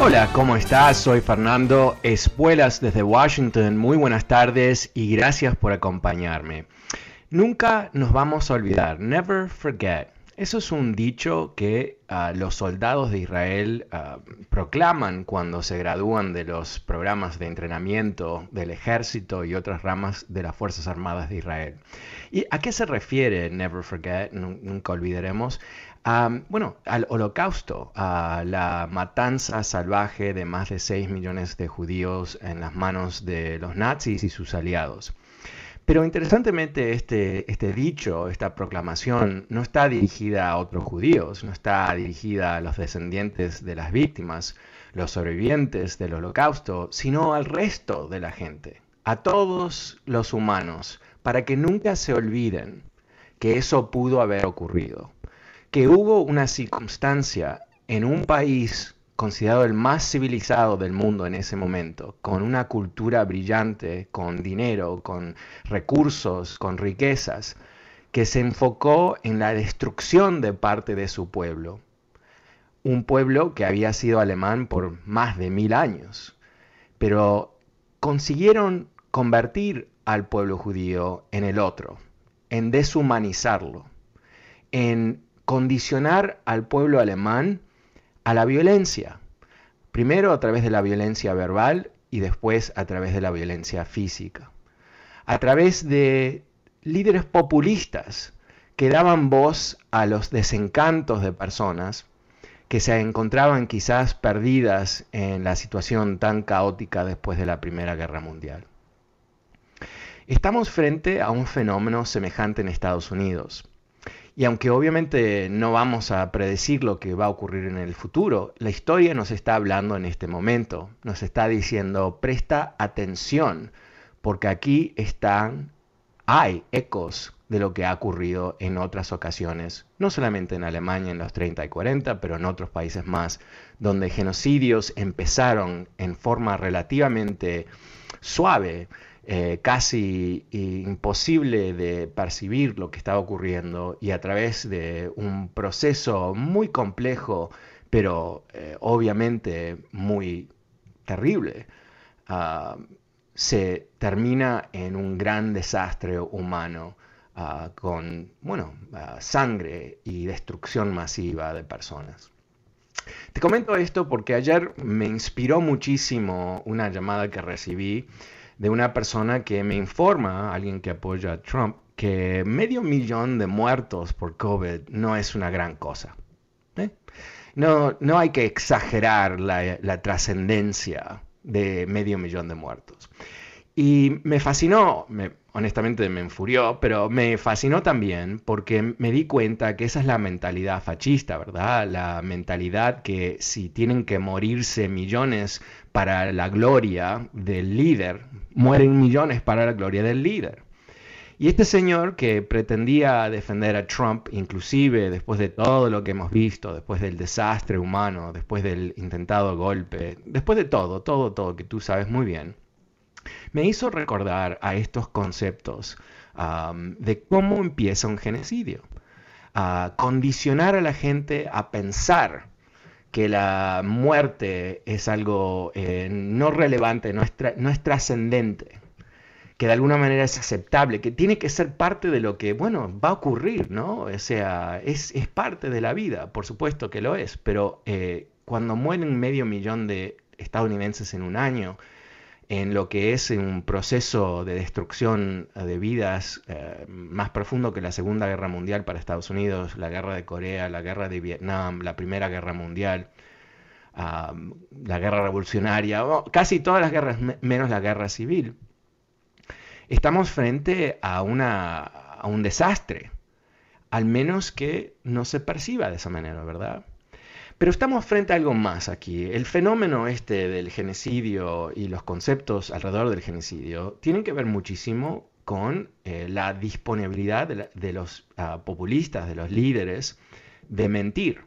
Hola, ¿cómo estás? Soy Fernando Espuelas desde Washington. Muy buenas tardes y gracias por acompañarme. Nunca nos vamos a olvidar, never forget. Eso es un dicho que uh, los soldados de Israel uh, proclaman cuando se gradúan de los programas de entrenamiento del ejército y otras ramas de las Fuerzas Armadas de Israel. ¿Y a qué se refiere Never Forget? Nunca olvidaremos bueno, al holocausto, a la matanza salvaje de más de 6 millones de judíos en las manos de los nazis y sus aliados. Pero interesantemente este, este dicho, esta proclamación, no está dirigida a otros judíos, no está dirigida a los descendientes de las víctimas, los sobrevivientes del holocausto, sino al resto de la gente, a todos los humanos, para que nunca se olviden que eso pudo haber ocurrido que hubo una circunstancia en un país considerado el más civilizado del mundo en ese momento, con una cultura brillante, con dinero, con recursos, con riquezas, que se enfocó en la destrucción de parte de su pueblo. Un pueblo que había sido alemán por más de mil años, pero consiguieron convertir al pueblo judío en el otro, en deshumanizarlo, en condicionar al pueblo alemán a la violencia, primero a través de la violencia verbal y después a través de la violencia física, a través de líderes populistas que daban voz a los desencantos de personas que se encontraban quizás perdidas en la situación tan caótica después de la Primera Guerra Mundial. Estamos frente a un fenómeno semejante en Estados Unidos. Y aunque obviamente no vamos a predecir lo que va a ocurrir en el futuro, la historia nos está hablando en este momento, nos está diciendo, presta atención, porque aquí están, hay ecos de lo que ha ocurrido en otras ocasiones, no solamente en Alemania en los 30 y 40, pero en otros países más, donde genocidios empezaron en forma relativamente suave, eh, casi imposible de percibir lo que estaba ocurriendo y a través de un proceso muy complejo, pero eh, obviamente muy terrible, ah, se termina en un gran desastre humano ah, con bueno, ah, sangre y destrucción masiva de personas. Te comento esto porque ayer me inspiró muchísimo una llamada que recibí de una persona que me informa, alguien que apoya a Trump, que medio millón de muertos por COVID no es una gran cosa. ¿eh? No, no hay que exagerar la, la trascendencia de medio millón de muertos. Y me fascinó, me, honestamente me enfurió, pero me fascinó también porque me di cuenta que esa es la mentalidad fascista, ¿verdad? La mentalidad que si tienen que morirse millones para la gloria del líder, mueren millones para la gloria del líder. Y este señor que pretendía defender a Trump, inclusive después de todo lo que hemos visto, después del desastre humano, después del intentado golpe, después de todo, todo, todo que tú sabes muy bien, me hizo recordar a estos conceptos de cómo empieza un genocidio. A condicionar a la gente a pensar que la muerte es algo eh, no relevante, no es, trascendente, que de alguna manera es aceptable, que tiene que ser parte de lo que, bueno, va a ocurrir, ¿no? O sea, es, es parte de la vida, por supuesto que lo es, pero eh, cuando mueren medio millón de estadounidenses en un año, en lo que es un proceso de destrucción de vidas eh, más profundo que la Segunda Guerra Mundial para Estados Unidos, la guerra de Corea, la guerra de Vietnam, la Primera Guerra Mundial, la guerra revolucionaria, casi todas las guerras menos la guerra civil. Estamos frente a, una, a un desastre, al menos que no se perciba de esa manera, ¿verdad? Pero estamos frente a algo más aquí. El fenómeno este del genocidio y los conceptos alrededor del genocidio tienen que ver muchísimo con eh, la disponibilidad de, los ah, populistas, de los líderes, de mentir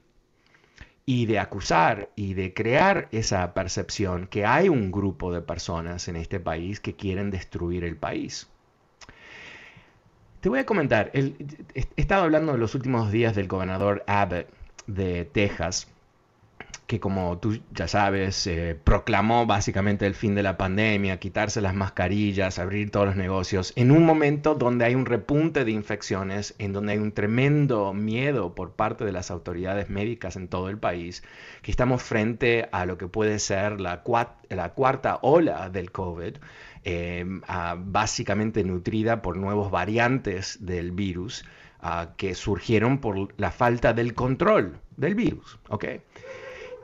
y de acusar y de crear esa percepción que hay un grupo de personas en este país que quieren destruir el país. Te voy a comentar, he estado hablando en los últimos días del gobernador Abbott de Texas, que como tú ya sabes, eh, proclamó básicamente el fin de la pandemia, quitarse las mascarillas, abrir todos los negocios, en un momento donde hay un repunte de infecciones, en donde hay un tremendo miedo por parte de las autoridades médicas en todo el país, que estamos frente a lo que puede ser la, cuarta ola del COVID. Eh, básicamente nutrida por nuevos variantes del virus que surgieron por la falta del control del virus. ¿okay?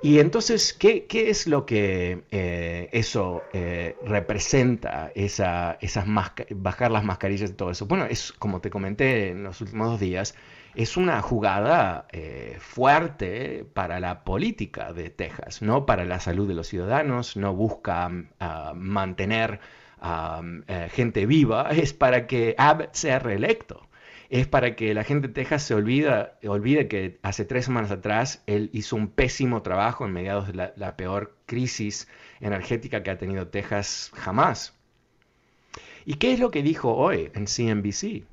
Y entonces, ¿qué, es lo que eh, eso eh, representa, esa, esas bajar las mascarillas y todo eso? Bueno, es como te comenté en los últimos dos días, es una jugada eh, fuerte para la política de Texas, no para la salud de los ciudadanos, no busca ah, mantener a gente viva, es para que Abbott sea reelecto es para que la gente de Texas se olvida, olvide que hace tres semanas atrás él hizo un pésimo trabajo en mediados de la, peor crisis energética que ha tenido Texas jamás. ¿Y qué es lo que dijo hoy en CNBC?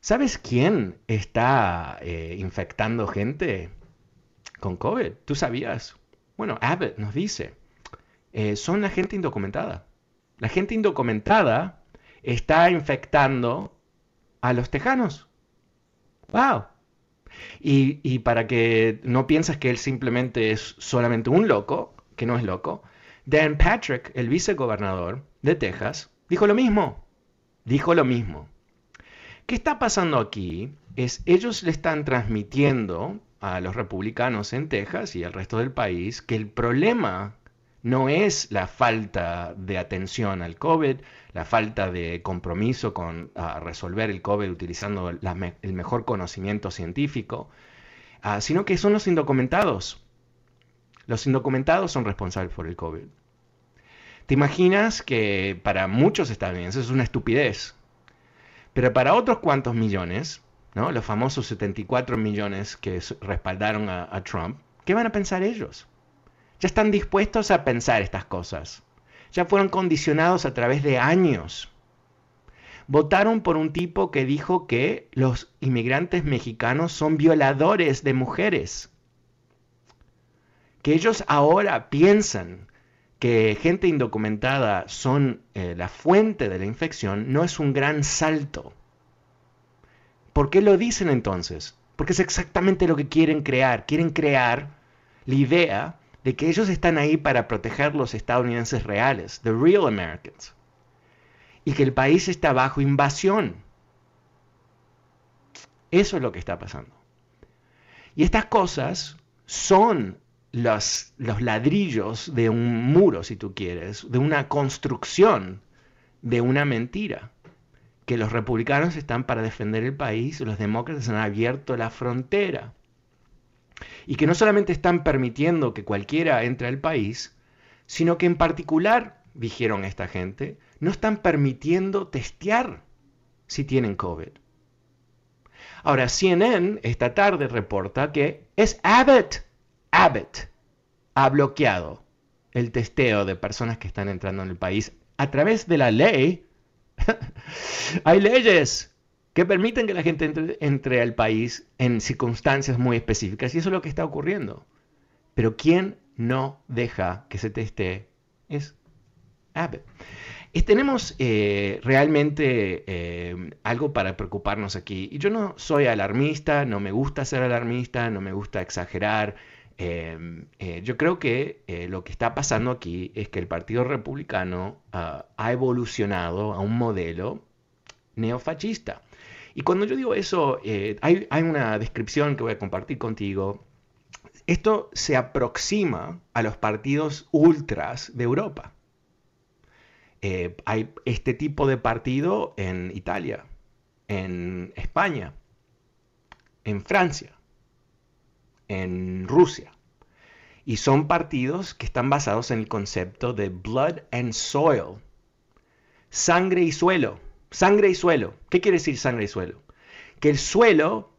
¿Sabes quién está eh, infectando gente con COVID? ¿Tú sabías? Bueno, Abbott nos dice, eh, son la gente indocumentada. La gente indocumentada está infectando a los tejanos. ¡Wow! Y, para que no pienses que él simplemente es solamente un loco, que no es loco, Dan Patrick, el vicegobernador de Texas, dijo lo mismo. Dijo lo mismo. ¿Qué está pasando aquí? Es ellos le están transmitiendo a los republicanos en Texas y al resto del país que el problema no es la falta de atención al COVID, la falta de compromiso con resolver el COVID utilizando el mejor conocimiento científico, ah, sino que son los indocumentados. Los indocumentados son responsables por el COVID. ¿Te imaginas que para muchos estadounidenses es una estupidez? Pero para otros cuantos millones, ¿no? los famosos 74 millones que respaldaron a Trump, ¿qué van a pensar ellos? Ya están dispuestos a pensar estas cosas. Ya fueron condicionados a través de años. Votaron por un tipo que dijo que los inmigrantes mexicanos son violadores de mujeres. Que ellos ahora piensan que gente indocumentada son eh, la fuente de la infección no es un gran salto. ¿Por qué lo dicen entonces? Porque es exactamente lo que quieren crear. Quieren crear la idea de que ellos están ahí para proteger los estadounidenses reales, the real Americans, y que el país está bajo invasión. Eso es lo que está pasando. Y estas cosas son los, los ladrillos de un muro, si tú quieres, de una construcción de una mentira. Que los republicanos están para defender el país, los demócratas han abierto la frontera y que no solamente están permitiendo que cualquiera entre al país, sino que en particular, dijeron esta gente, no están permitiendo testear si tienen COVID. Ahora, CNN esta tarde reporta que es Abbott, Abbott, ha bloqueado el testeo de personas que están entrando en el país a través de la ley. Hay leyes que permiten que la gente entre, al país en circunstancias muy específicas. Y eso es lo que está ocurriendo. Pero ¿quién no deja que se teste es Abbott. tenemos eh, realmente eh, algo para preocuparnos aquí. Y yo no soy alarmista, no me gusta ser alarmista, no me gusta exagerar. Eh, yo creo que lo que está pasando aquí es que el Partido Republicano ah, ha evolucionado a un modelo neofascista. Y cuando yo digo eso, hay, hay una descripción que voy a compartir contigo. Esto se aproxima a los partidos ultras de Europa. Eh, hay este tipo de partido en Italia, en España, en Francia, en Rusia. Y son partidos que están basados en el concepto de blood and soil. Sangre y suelo. Sangre y suelo. ¿Qué quiere decir sangre y suelo? Que el suelo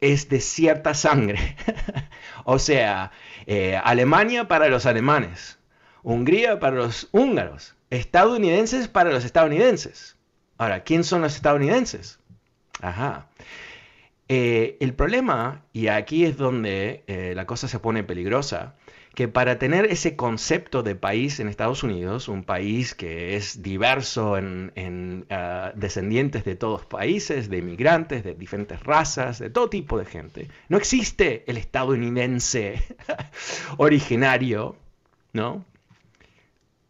es de cierta sangre. o sea, eh, Alemania para los alemanes, Hungría para los húngaros, estadounidenses para los estadounidenses. Ahora, ¿quién son los estadounidenses? Ajá. Eh, el problema, y aquí es donde eh, la cosa se pone peligrosa, que para tener ese concepto de país en Estados Unidos, un país que es diverso en, ah, descendientes de todos países, de inmigrantes, de diferentes razas, de todo tipo de gente, no existe el estadounidense originario, ¿no?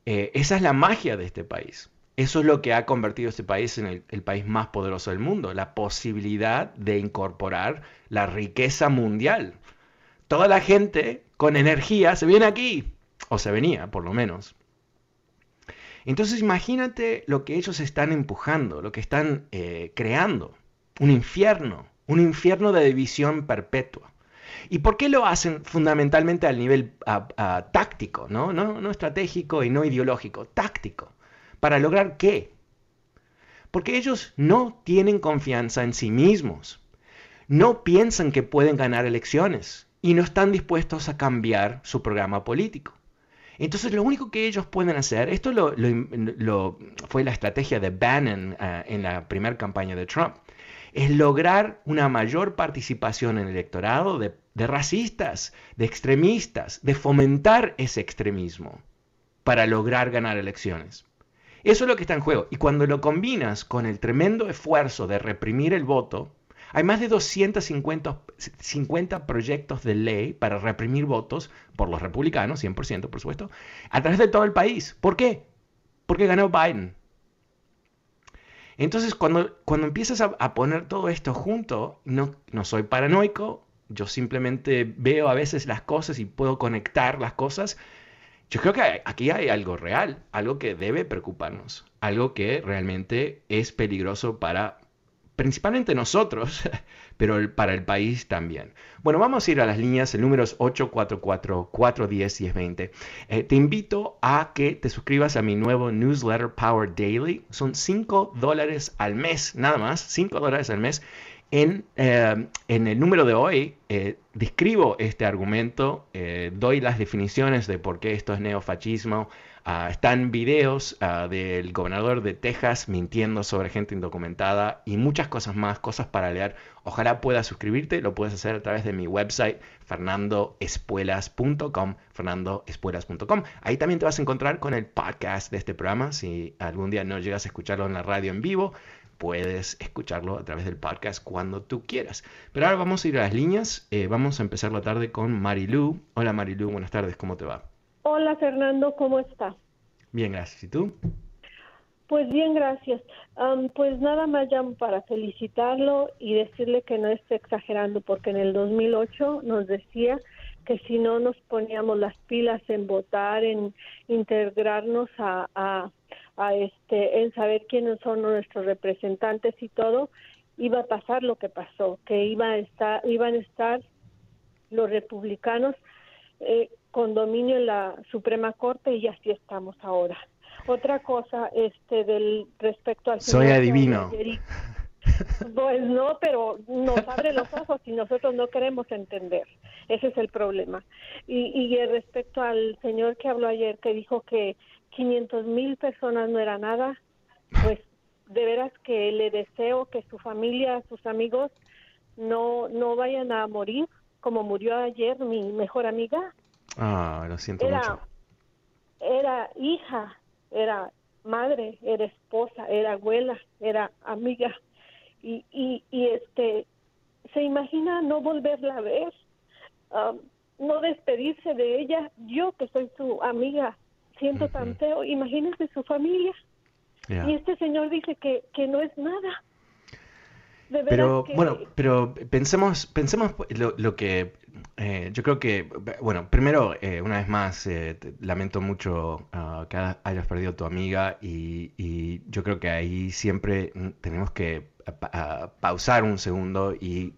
Eh, esa es la magia de este país. Eso es lo que ha convertido este país en el, país más poderoso del mundo, la posibilidad de incorporar la riqueza mundial. Toda la gente con energía se viene aquí, o se venía por lo menos. Entonces imagínate lo que ellos están empujando, lo que están eh, creando, un infierno, un infierno de división perpetua. ¿Y por qué lo hacen fundamentalmente al nivel táctico, ¿no? ¿no? No estratégico y no ideológico, táctico? ¿Para lograr qué? Porque ellos no tienen confianza en sí mismos, no piensan que pueden ganar elecciones y no están dispuestos a cambiar su programa político. Entonces lo único que ellos pueden hacer, esto lo, fue la estrategia de Bannon eh, en la primera campaña de Trump, es lograr una mayor participación en el electorado de, racistas, de extremistas, de fomentar ese extremismo para lograr ganar elecciones. Eso es lo que está en juego. Y cuando lo combinas con el tremendo esfuerzo de reprimir el voto, hay más de 250 proyectos de ley para reprimir votos por los republicanos, 100% por supuesto, a través de todo el país. ¿Por qué? Porque ganó Biden. Entonces, cuando, cuando empiezas a, poner todo esto junto, no, no soy paranoico, yo simplemente veo a veces las cosas y puedo conectar las cosas. Yo creo que aquí hay algo real, algo que debe preocuparnos, algo que realmente es peligroso para principalmente nosotros, pero para el país también. Bueno, vamos a ir a las líneas, el número es 844-410-1020. Eh, te invito a que te suscribas a mi nuevo newsletter Power Daily. Son 5 dólares al mes, nada más, 5 dólares al mes. En, eh, en, el número de hoy eh, describo este argumento, doy las definiciones de por qué esto es neofascismo, Ah, están videos ah, del gobernador de Texas mintiendo sobre gente indocumentada y muchas cosas más, cosas para leer. Ojalá puedas suscribirte, lo puedes hacer a través de mi website fernandoespuelas.com, fernandoespuelas.com. Ahí también te vas a encontrar con el podcast de este programa. Si algún día no llegas a escucharlo en la radio en vivo, puedes escucharlo a través del podcast cuando tú quieras. Pero ahora vamos a ir a las líneas. Eh, vamos a empezar la tarde con Marilu. Hola Marilu, buenas tardes, ¿cómo te va? Hola Fernando, ¿cómo está? Bien, gracias. ¿Y tú? Pues bien, gracias. pues nada más llamo para felicitarlo y decirle que no esté exagerando, porque en el 2008 nos decía que si no nos poníamos las pilas en votar, en integrarnos a, a, a este, en saber quiénes son nuestros representantes y todo, iba a pasar lo que pasó, que iba a estar, iban a estar los republicanos eh, con dominio en la Suprema Corte y así estamos ahora. Otra cosa, este, del respecto al soy adivino. Pues no, pero nos abre los ojos y nosotros no queremos entender. Ese es el problema. Y, y respecto al señor que habló ayer, que dijo que 500 mil personas no era nada, pues de veras que le deseo que su familia, sus amigos, no, no vayan a morir como murió ayer mi mejor amiga Ah, lo siento era, mucho. Era hija, era madre, era esposa, era abuela, era amiga. Y, y, y este, se imagina no volverla a ver, um, no despedirse de ella. Yo que soy su amiga, siento tan feo. Imagínese su familia. Y este señor dice que, que no es nada. pero bueno, pero pensemos, pensemos lo, que eh, yo creo que, bueno, primero, eh, una vez más, eh, lamento mucho ah, que hayas perdido a tu amiga y, y, yo creo que ahí siempre tenemos que pausar un segundo y,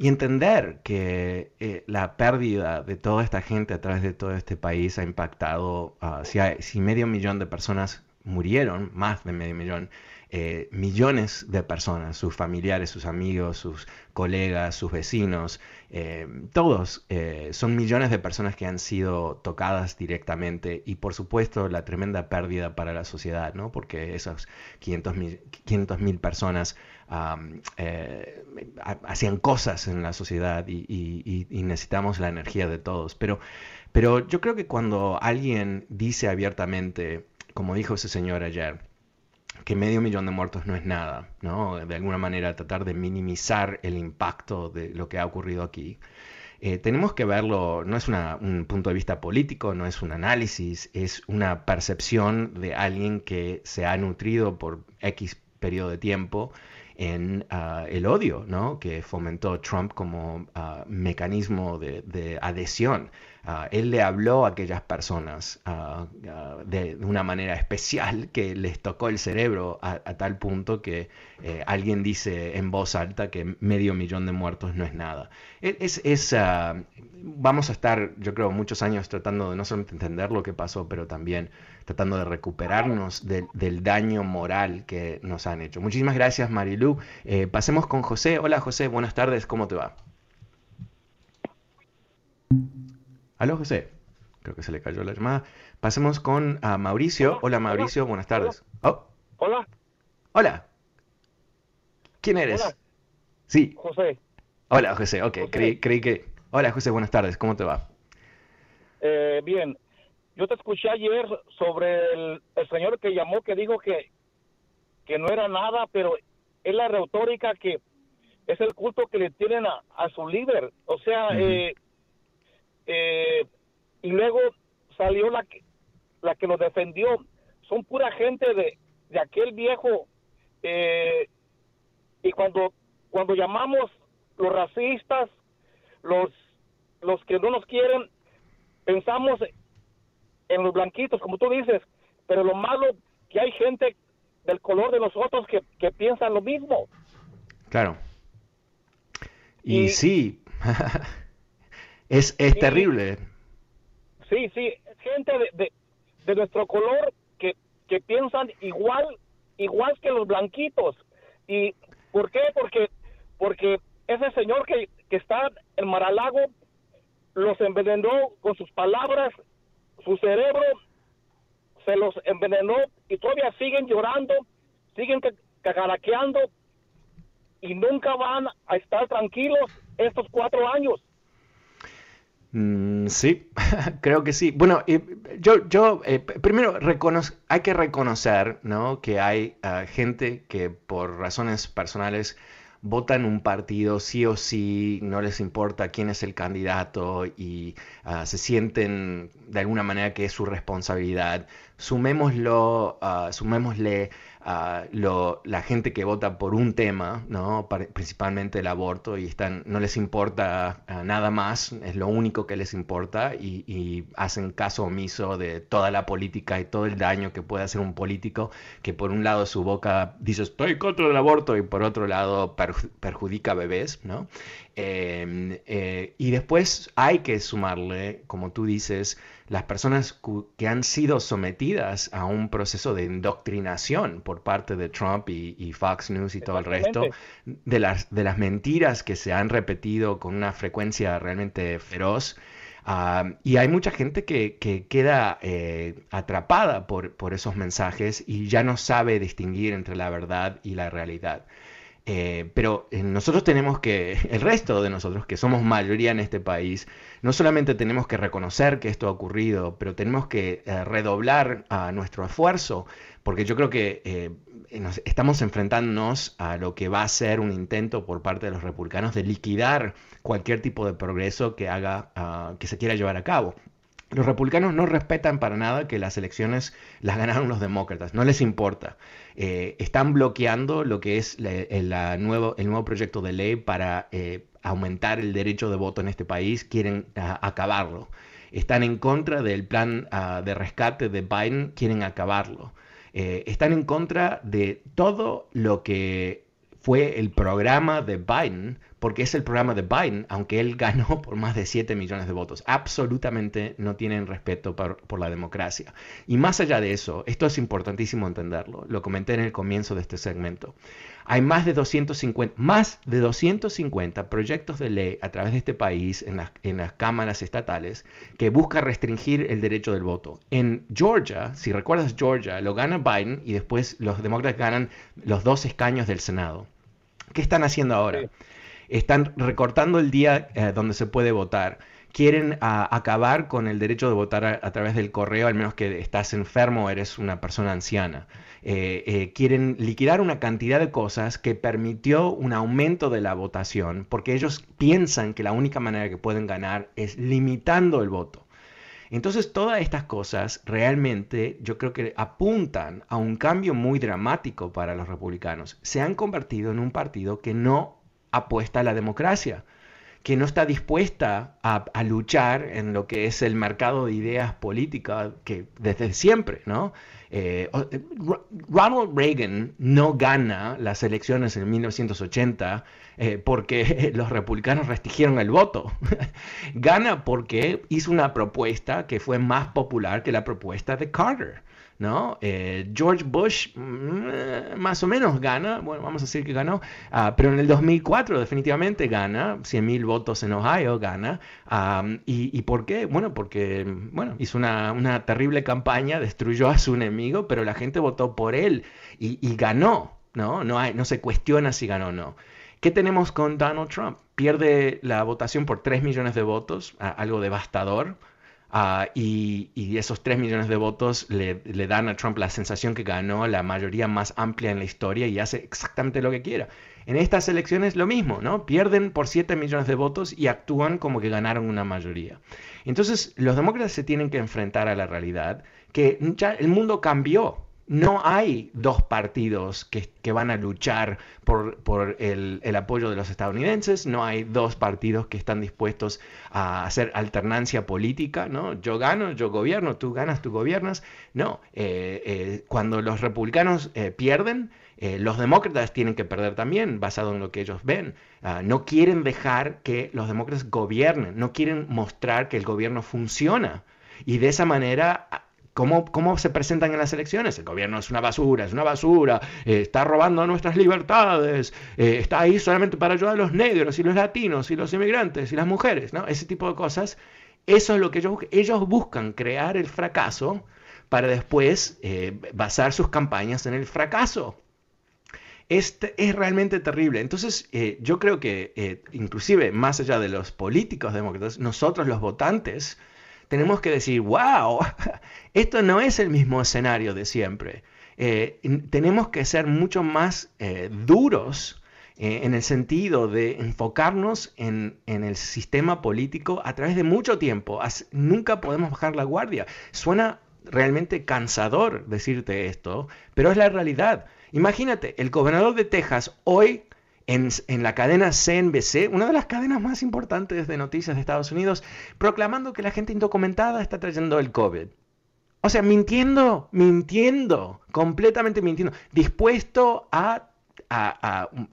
entender que la pérdida de toda esta gente a través de todo este país ha impactado, si, si medio millón de personas murieron, más de medio millón, eh, millones de personas, sus familiares, sus amigos, sus colegas, sus vecinos, eh, todos eh, son millones de personas que han sido tocadas directamente y por supuesto la tremenda pérdida para la sociedad, ¿no? porque esas 500 mil personas hacían cosas en la sociedad y, necesitamos la energía de todos. Pero, pero yo creo que cuando alguien dice abiertamente, como dijo ese señor ayer, que medio millón de muertos no es nada, ¿no? De alguna manera tratar de minimizar el impacto de lo que ha ocurrido aquí. Eh, tenemos que verlo, no es un punto de vista político, no es un análisis, es una percepción de alguien que se ha nutrido por X periodo de tiempo en ah, el odio ¿no? que fomentó Trump como ah, mecanismo de, adhesión. Ah, él le habló a aquellas personas de, una manera especial que les tocó el cerebro a, tal punto que eh, alguien dice en voz alta que medio millón de muertos no es nada. E, es, es vamos a estar, yo creo, muchos años tratando de no solamente entender lo que pasó, pero también tratando de recuperarnos del daño moral que nos han hecho. Muchísimas gracias, Marilu. Eh, pasemos con José. Hola, José, buenas tardes, ¿cómo te va? Aló, José. Creo que se le cayó la llamada. Pasemos con ah, Mauricio. Hola, Mauricio, buenas tardes. Oh. Hola. Hola. ¿Quién eres? Sí. José. Hola, José. Ok, Creí, que... Hola, José, buenas tardes. ¿Cómo te va? Eh, bien. Yo te escuché ayer sobre el, señor que llamó que dijo que, que no era nada, pero es la retórica que es el culto que le tienen a, su líder. O sea, eh, eh, y luego salió la que, la que lo defendió. Son pura gente de, de aquel viejo. Eh, y cuando, cuando llamamos los racistas, los, los que no nos quieren, pensamos en los blanquitos, como tú dices, pero lo malo que hay gente del color de nosotros que, que piensan lo mismo. Claro. Y, sí, es, es terrible. Sí, sí, gente de, de, nuestro color que, que piensan igual, igual que los blanquitos. ¿Y por qué? Porque, porque ese señor que, que está en Maralago los envenenó con sus palabras su cerebro se los envenenó y todavía siguen llorando, siguen cagaraqueando y nunca van a estar tranquilos estos cuatro años. Mm, sí, creo que sí. Bueno, yo, yo eh, primero hay que reconocer ¿no? que hay ah, gente que por razones personales votan un partido sí o sí, no les importa quién es el candidato y ah, se sienten de alguna manera que es su responsabilidad. Sumémoslo, uh, sumémosle lo, la gente que vota por un tema, ¿no? principalmente el aborto, y están, no les importa ah, nada más, es lo único que les importa, y, hacen caso omiso de toda la política y todo el daño que puede hacer un político, que por un lado su boca dice estoy contra el aborto, y por otro lado perjudica a bebés, ¿no? Em, eh, y después hay que sumarle, como tú dices, las personas que han sido sometidas a un proceso de indoctrinación por parte de Trump y, Fox News y todo el resto, de las, de las mentiras que se han repetido con una frecuencia realmente feroz. Ah, y hay mucha gente que, queda eh, atrapada por, por, esos mensajes y ya no sabe distinguir entre la verdad y la realidad. Eh, pero eh, nosotros tenemos que, el resto de nosotros, que somos mayoría en este país, no solamente tenemos que reconocer que esto ha ocurrido, pero tenemos que eh, redoblar nuestro esfuerzo, porque yo creo que estamos enfrentándonos a lo que va a ser un intento por parte de los republicanos de liquidar cualquier tipo de progreso que haga, ah, que se quiera llevar a cabo. Los republicanos no respetan para nada que las elecciones las ganaron los demócratas, no les importa. Eh, están bloqueando lo que es el, nuevo, proyecto de ley para eh, aumentar el derecho de voto en este país, quieren acabarlo. Están en contra del plan de rescate de Biden, quieren acabarlo. Eh, están en contra de todo lo que fue el programa de Biden porque es el programa de Biden, aunque él ganó por más de 7 millones de votos. Absolutamente no tienen respeto por, la democracia. Y más allá de eso, esto es importantísimo entenderlo, lo comenté en el comienzo de este segmento. Hay más de 250, más de 250 proyectos de ley a través de este país en las, en las cámaras estatales que buscan restringir el derecho del voto. En Georgia, si recuerdas Georgia, lo gana Biden y después los demócratas ganan los dos escaños del Senado. ¿Qué están haciendo ahora? están recortando el día eh, donde se puede votar. Quieren acabar con el derecho de votar a, través del correo, al menos que estás enfermo o eres una persona anciana. Eh, eh, quieren liquidar una cantidad de cosas que permitió un aumento de la votación, porque ellos piensan que la única manera que pueden ganar es limitando el voto. Entonces todas estas cosas realmente yo creo que apuntan a un cambio muy dramático para los republicanos. Se han convertido en un partido que no apuesta a la democracia, que no está dispuesta a, luchar en lo que es el mercado de ideas políticas que desde siempre, ¿no? Eh, eh, Ronald Reagan no gana las elecciones en 1980 eh, porque los republicanos restringieron el voto. gana porque hizo una propuesta que fue más popular que la propuesta de Carter. ¿No? Eh, George Bush mm, más o menos gana, bueno, vamos a decir que ganó, ah, pero en el 2004 definitivamente gana, 100.000 votos en Ohio gana. y, por qué? Bueno, porque bueno, hizo una, terrible campaña, destruyó a su enemigo, pero la gente votó por él y, ganó, ¿no? No, hay, no se cuestiona si ganó o no. ¿Qué tenemos con Donald Trump? Pierde la votación por 3 millones de votos, algo devastador. Ah, y, esos 3 millones de votos le, dan a Trump la sensación que ganó la mayoría más amplia en la historia y hace exactamente lo que quiera. En estas elecciones lo mismo, ¿no? Pierden por 7 millones de votos y actúan como que ganaron una mayoría. Entonces los demócratas se tienen que enfrentar a la realidad que ya el mundo cambió, no hay dos partidos que, van a luchar por, el, apoyo de los estadounidenses, no hay dos partidos que están dispuestos a hacer alternancia política, ¿no? Yo gano, yo gobierno, tú ganas, tú gobiernas. No, eh, eh, cuando los republicanos eh, pierden, los demócratas tienen que perder también, basado en lo que ellos ven. Ah, no quieren dejar que los demócratas gobiernen, no quieren mostrar que el gobierno funciona. Y de esa manera ¿Cómo, se presentan en las elecciones? El gobierno es una basura, es una basura, eh, está robando nuestras libertades, eh, está ahí solamente para ayudar a los negros y los latinos y los inmigrantes y las mujeres, ¿no? Ese tipo de cosas. Eso es lo que ellos, ellos buscan, crear el fracaso para después eh, basar sus campañas en el fracaso. Este es realmente terrible. Entonces, yo creo que inclusive más allá de los políticos demócratas, nosotros los votantes, tenemos que decir, wow, esto no es el mismo escenario de siempre. Eh, tenemos que ser mucho más eh, duros eh, en el sentido de enfocarnos en, el sistema político a través de mucho tiempo. nunca podemos bajar la guardia. Suena realmente cansador decirte esto, pero es la realidad. Imagínate, el gobernador de Texas hoy en, la cadena CNBC, una de las cadenas más importantes de noticias de Estados Unidos, proclamando que la gente indocumentada está trayendo el COVID. O sea, mintiendo, mintiendo, completamente mintiendo, dispuesto a,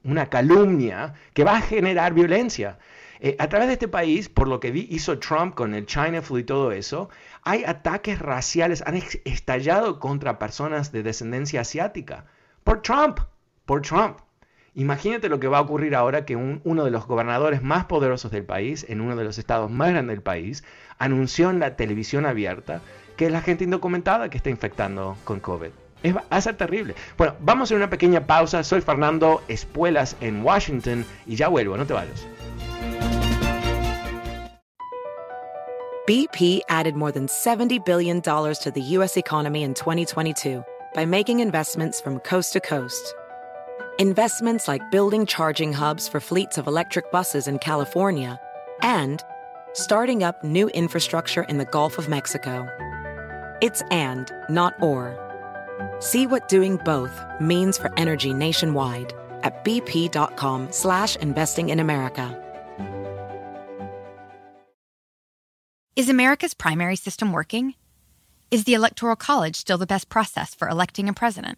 una calumnia que va a generar violencia. Eh, a través de este país, por lo que hizo Trump con el China Flu y todo eso, hay ataques raciales, han estallado contra personas de descendencia asiática. Por Trump, por Trump. Imagínate lo que va a ocurrir ahora que uno de los gobernadores más poderosos del país, en uno de los estados más grandes del país, anunció en la televisión abierta que es la gente indocumentada que está infectando con COVID. va a ser terrible. Bueno, vamos a hacer una pequeña pausa. Soy Fernando Espuelas en Washington y ya vuelvo, no te vayas. BP added more than $70 billion to the U.S. economy in 2022 by making investments from coast to coast. Investments like building charging hubs for fleets of electric buses in California and starting up new infrastructure in the Gulf of Mexico. It's and, not or. See what doing both means for energy nationwide at bp.com slash investing in America. Is America's primary system working? Is the Electoral College still the best process for electing a president?